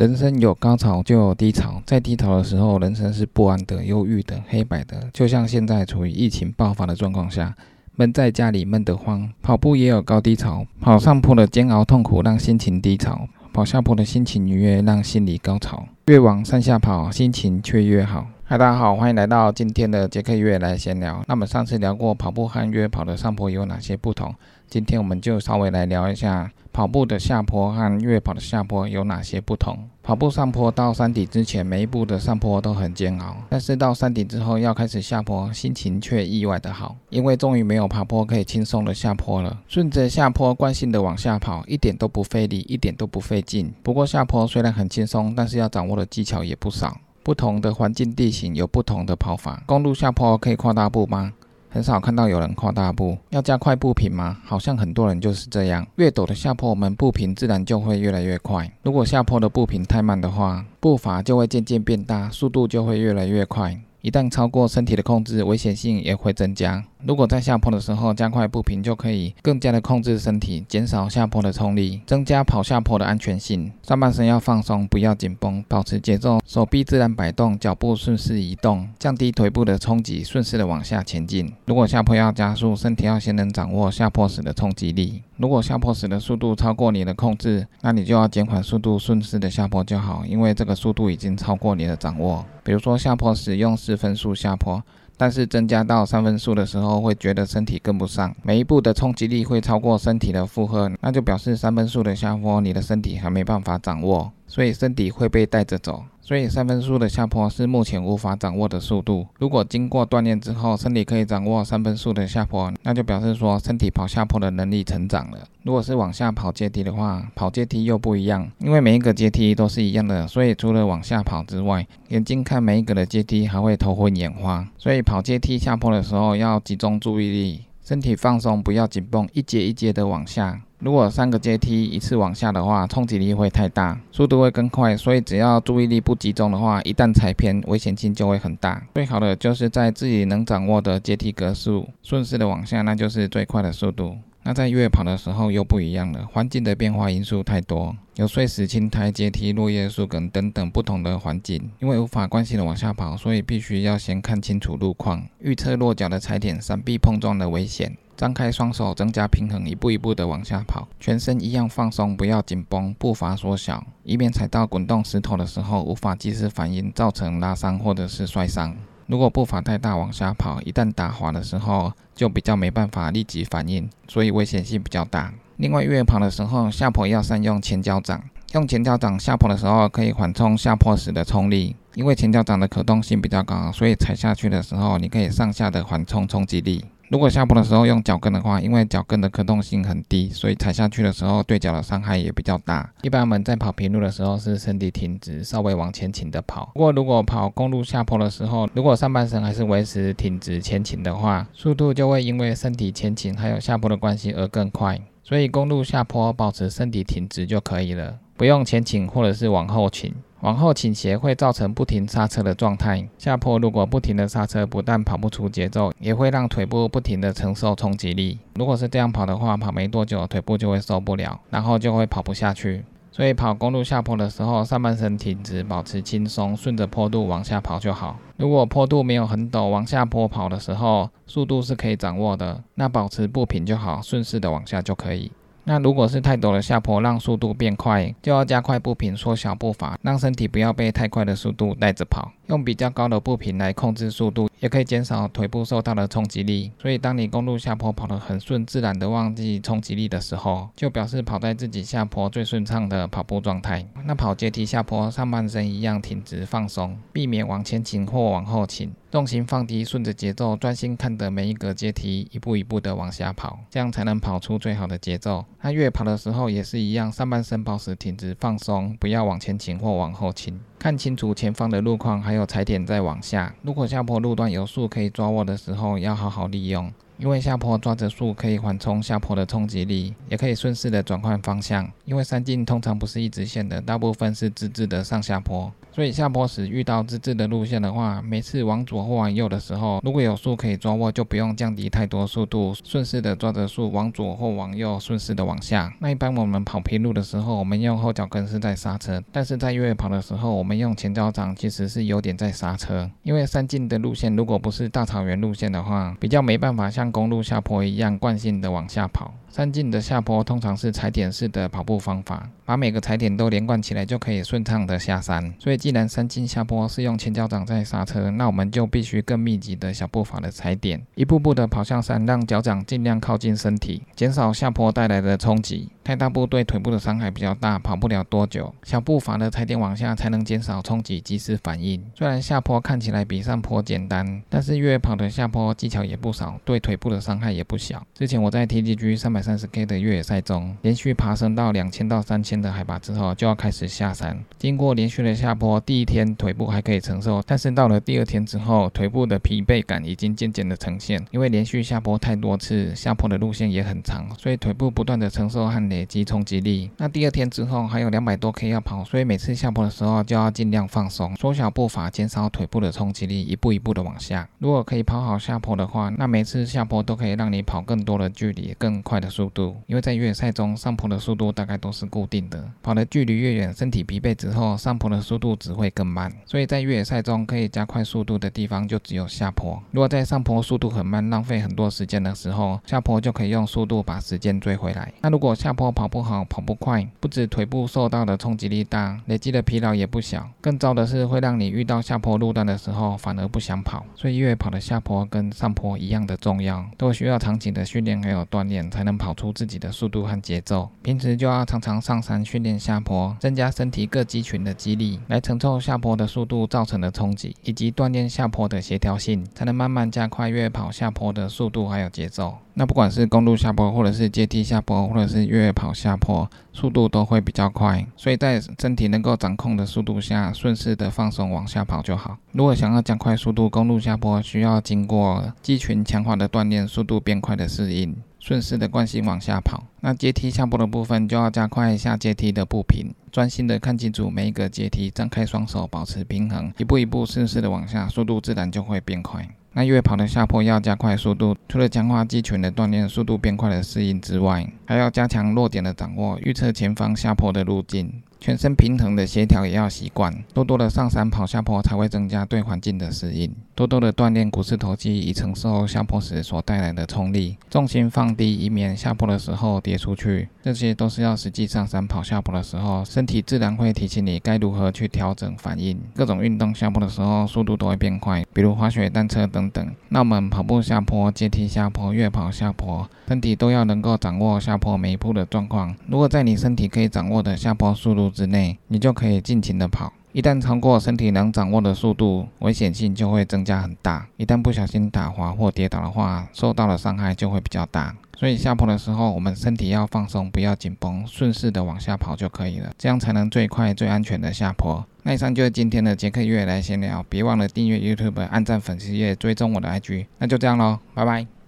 人生有高潮就有低潮，在低潮的时候，人生是不安的、忧郁的、黑白的。就像现在处于疫情爆发的状况下，闷在家里闷得慌。跑步也有高低潮，跑上坡的煎熬痛苦让心情低潮，跑下坡的心情愉悦让心理高潮。越往山下跑，心情却越好。嗨，大家好，欢迎来到今天的杰克越来闲聊。那么上次聊过跑步和越野跑的上坡有哪些不同，今天我们就稍微来聊一下。跑步的下坡和越野跑的下坡有哪些不同？跑步上坡到山顶之前，每一步的上坡都很煎熬，但是到山顶之后要开始下坡，心情却意外的好，因为终于没有爬坡可以轻松的下坡了。顺着下坡惯性的往下跑，一点都不费力，一点都不费劲。不过下坡虽然很轻松，但是要掌握的技巧也不少。不同的环境地形有不同的跑法。公路下坡可以跨大步吗？很少看到有人跨大步，要加快步频吗？好像很多人就是这样。越陡的下坡，我们步频自然就会越来越快。如果下坡的步频太慢的话，步伐就会渐渐变大，速度就会越来越快。一旦超过身体的控制，危险性也会增加。如果在下坡的时候加快步频，就可以更加的控制身体，减少下坡的冲力，增加跑下坡的安全性。上半身要放松，不要紧绷，保持节奏，手臂自然摆动，脚步顺势移动，降低腿部的冲击，顺势的往下前进。如果下坡要加速，身体要先能掌握下坡时的冲击力。如果下坡时的速度超过你的控制，那你就要减缓速度，顺势的下坡就好，因为这个速度已经超过你的掌握。比如说下坡时用四分速下坡。但是增加到三分速的时候，会觉得身体跟不上，每一步的冲击力会超过身体的负荷，那就表示三分速的下坡，你的身体还没办法掌握，所以身体会被带着走。所以三分速的下坡是目前无法掌握的速度。如果经过锻炼之后，身体可以掌握三分速的下坡，那就表示说身体跑下坡的能力成长了。如果是往下跑阶梯的话，跑阶梯又不一样，因为每一个阶梯都是一样的，所以除了往下跑之外，眼睛看每一个的阶梯还会头昏眼花。所以跑阶梯下坡的时候要集中注意力，身体放松，不要紧绷，一阶一阶的往下。如果三个阶梯一次往下的话，冲击力会太大，速度会更快，所以只要注意力不集中的话，一旦踩偏，危险性就会很大。最好的就是在自己能掌握的阶梯格数，顺势的往下，那就是最快的速度。那在越跑的时候又不一样了，环境的变化因素太多，有碎石、青苔、阶梯、落叶、树根等等不同的环境，因为无法惯性的往下跑，所以必须要先看清楚路况，预测落脚的踩点、山壁碰撞的危险。张开双手，增加平衡，一步一步的往下跑，全身一样放松，不要紧绷，步伐缩小，以免踩到滚动石头的时候无法及时反应，造成拉伤或者是摔伤。如果步伐太大往下跑，一旦打滑的时候，就比较没办法立即反应，所以危险性比较大。另外，越野跑的时候下坡要善用前脚掌，用前脚掌下坡的时候可以缓冲下坡时的冲力，因为前脚掌的可动性比较高，所以踩下去的时候你可以上下的缓冲冲击力。如果下坡的时候用脚跟的话，因为脚跟的可动性很低，所以踩下去的时候对脚的伤害也比较大。一般我们在跑平路的时候是身体挺直，稍微往前倾的跑。不过如果跑公路下坡的时候，如果上半身还是维持挺直前倾的话，速度就会因为身体前倾还有下坡的关系而更快。所以公路下坡保持身体挺直就可以了，不用前倾或者是往后倾。往后倾斜会造成不停刹车的状态。下坡如果不停的刹车，不但跑不出节奏，也会让腿部不停的承受冲击力。如果是这样跑的话，跑没多久腿部就会受不了，然后就会跑不下去。所以跑公路下坡的时候，上半身挺直，保持轻松，顺着坡度往下跑就好。如果坡度没有很陡，往下坡跑的时候，速度是可以掌握的，那保持步频就好，顺势的往下就可以。那如果是太陡的下坡，让速度变快，就要加快步频，缩小步伐，让身体不要被太快的速度带着跑。用比较高的步频来控制速度，也可以减少腿部受到的冲击力。所以，当你公路下坡跑得很顺，自然的忘记冲击力的时候，就表示跑在自己下坡最顺畅的跑步状态。那跑阶梯下坡，上半身一样挺直放松，避免往前倾或往后倾，重心放低，顺着节奏，专心看着每一个阶梯，一步一步的往下跑，这样才能跑出最好的节奏。那越跑的时候也是一样，上半身保持挺直放松，不要往前倾或往后倾。看清楚前方的路况，还有踩点再往下。如果下坡路段有树可以抓握的时候，要好好利用，因为下坡抓着树可以缓冲下坡的冲击力，也可以顺势的转换方向。因为山径通常不是一直线的，大部分是直直的上下坡。所以下坡时遇到直直的路线的话，每次往左或往右的时候，如果有树可以抓握，就不用降低太多速度，顺势的抓着树往左或往右，顺势的往下。那一般我们跑平路的时候，我们用后脚跟是在刹车，但是在越野跑的时候，我们用前脚掌其实是有点在刹车，因为山径的路线如果不是大草原路线的话，比较没办法像公路下坡一样惯性的往下跑。山径的下坡通常是踩点式的跑步方法，把每个踩点都连贯起来，就可以顺畅的下山。所以，既然山径下坡是用前脚掌在刹车，那我们就必须更密集的小步伐的踩点，一步步的跑向山，让脚掌尽量靠近身体，减少下坡带来的冲击。太大步对腿部的伤害比较大，跑不了多久。小步伐的踩点往下，才能减少冲击，及时反应。虽然下坡看起来比上坡简单，但是越野跑的下坡技巧也不少，对腿部的伤害也不小。之前我在 TGG 三百。三十 K 的越野赛中，连续爬升到两千到三千的海拔之后，就要开始下山。经过连续的下坡，第一天腿部还可以承受，但是到了第二天之后，腿部的疲惫感已经渐渐的呈现。因为连续下坡太多次，下坡的路线也很长，所以腿部不断的承受和累积冲击力。那第二天之后还有两百多 K 要跑，所以每次下坡的时候就要尽量放松，缩小步伐，减少腿部的冲击力，一步一步的往下。如果可以跑好下坡的话，那每次下坡都可以让你跑更多的距离，更快的。速度，因为在越野赛中，上坡的速度大概都是固定的，跑的距离越远，身体疲惫之后，上坡的速度只会更慢。所以在越野赛中，可以加快速度的地方就只有下坡。如果在上坡速度很慢，浪费很多时间的时候，下坡就可以用速度把时间追回来。那如果下坡跑不好，跑不快，不止腿部受到的冲击力大，累积的疲劳也不小。更糟的是，会让你遇到下坡路段的时候，反而不想跑。所以越野跑的下坡跟上坡一样的重要，都需要长期的训练还有锻炼才能。跑出自己的速度和节奏，平时就要常常上山训练下坡，增加身体各肌群的肌力，来承受下坡的速度造成的冲击，以及锻炼下坡的协调性，才能慢慢加快越野跑下坡的速度还有节奏。那不管是公路下坡，或者是阶梯下坡，或者是越野跑下坡，速度都会比较快。所以在身体能够掌控的速度下，顺势的放松往下跑就好。如果想要加快速度，公路下坡需要经过肌群强化的锻炼，速度变快的适应。顺势的惯性往下跑，那阶梯下坡的部分就要加快下阶梯的步频，专心的看清楚每一个阶梯，张开双手保持平衡，一步一步顺势的往下，速度自然就会变快。那越跑的下坡要加快速度，除了强化肌群的锻炼，速度变快的适应之外，还要加强落点的掌握，预测前方下坡的路径。全身平衡的协调也要习惯，多多的上山跑下坡才会增加对环境的适应，多多的锻炼股四头肌以承受下坡时所带来的冲力，重心放低以免下坡的时候跌出去，这些都是要实际上山跑下坡的时候，身体自然会提醒你该如何去调整反应。各种运动下坡的时候速度都会变快，比如滑雪、单车等等。那我们跑步下坡、阶梯下坡、越跑下坡，身体都要能够掌握下坡每一步的状况。如果在你身体可以掌握的下坡速度，之内，你就可以尽情的跑。一旦超过身体能掌握的速度，危险性就会增加很大。一旦不小心打滑或跌倒的话，受到的伤害就会比较大。所以下坡的时候，我们身体要放松，不要紧绷，顺势的往下跑就可以了。这样才能最快、最安全的下坡。那以上就是今天的杰克越来闲聊，别忘了订阅 YouTube、按赞粉丝页、追踪我的 IG。那就这样喽，拜拜。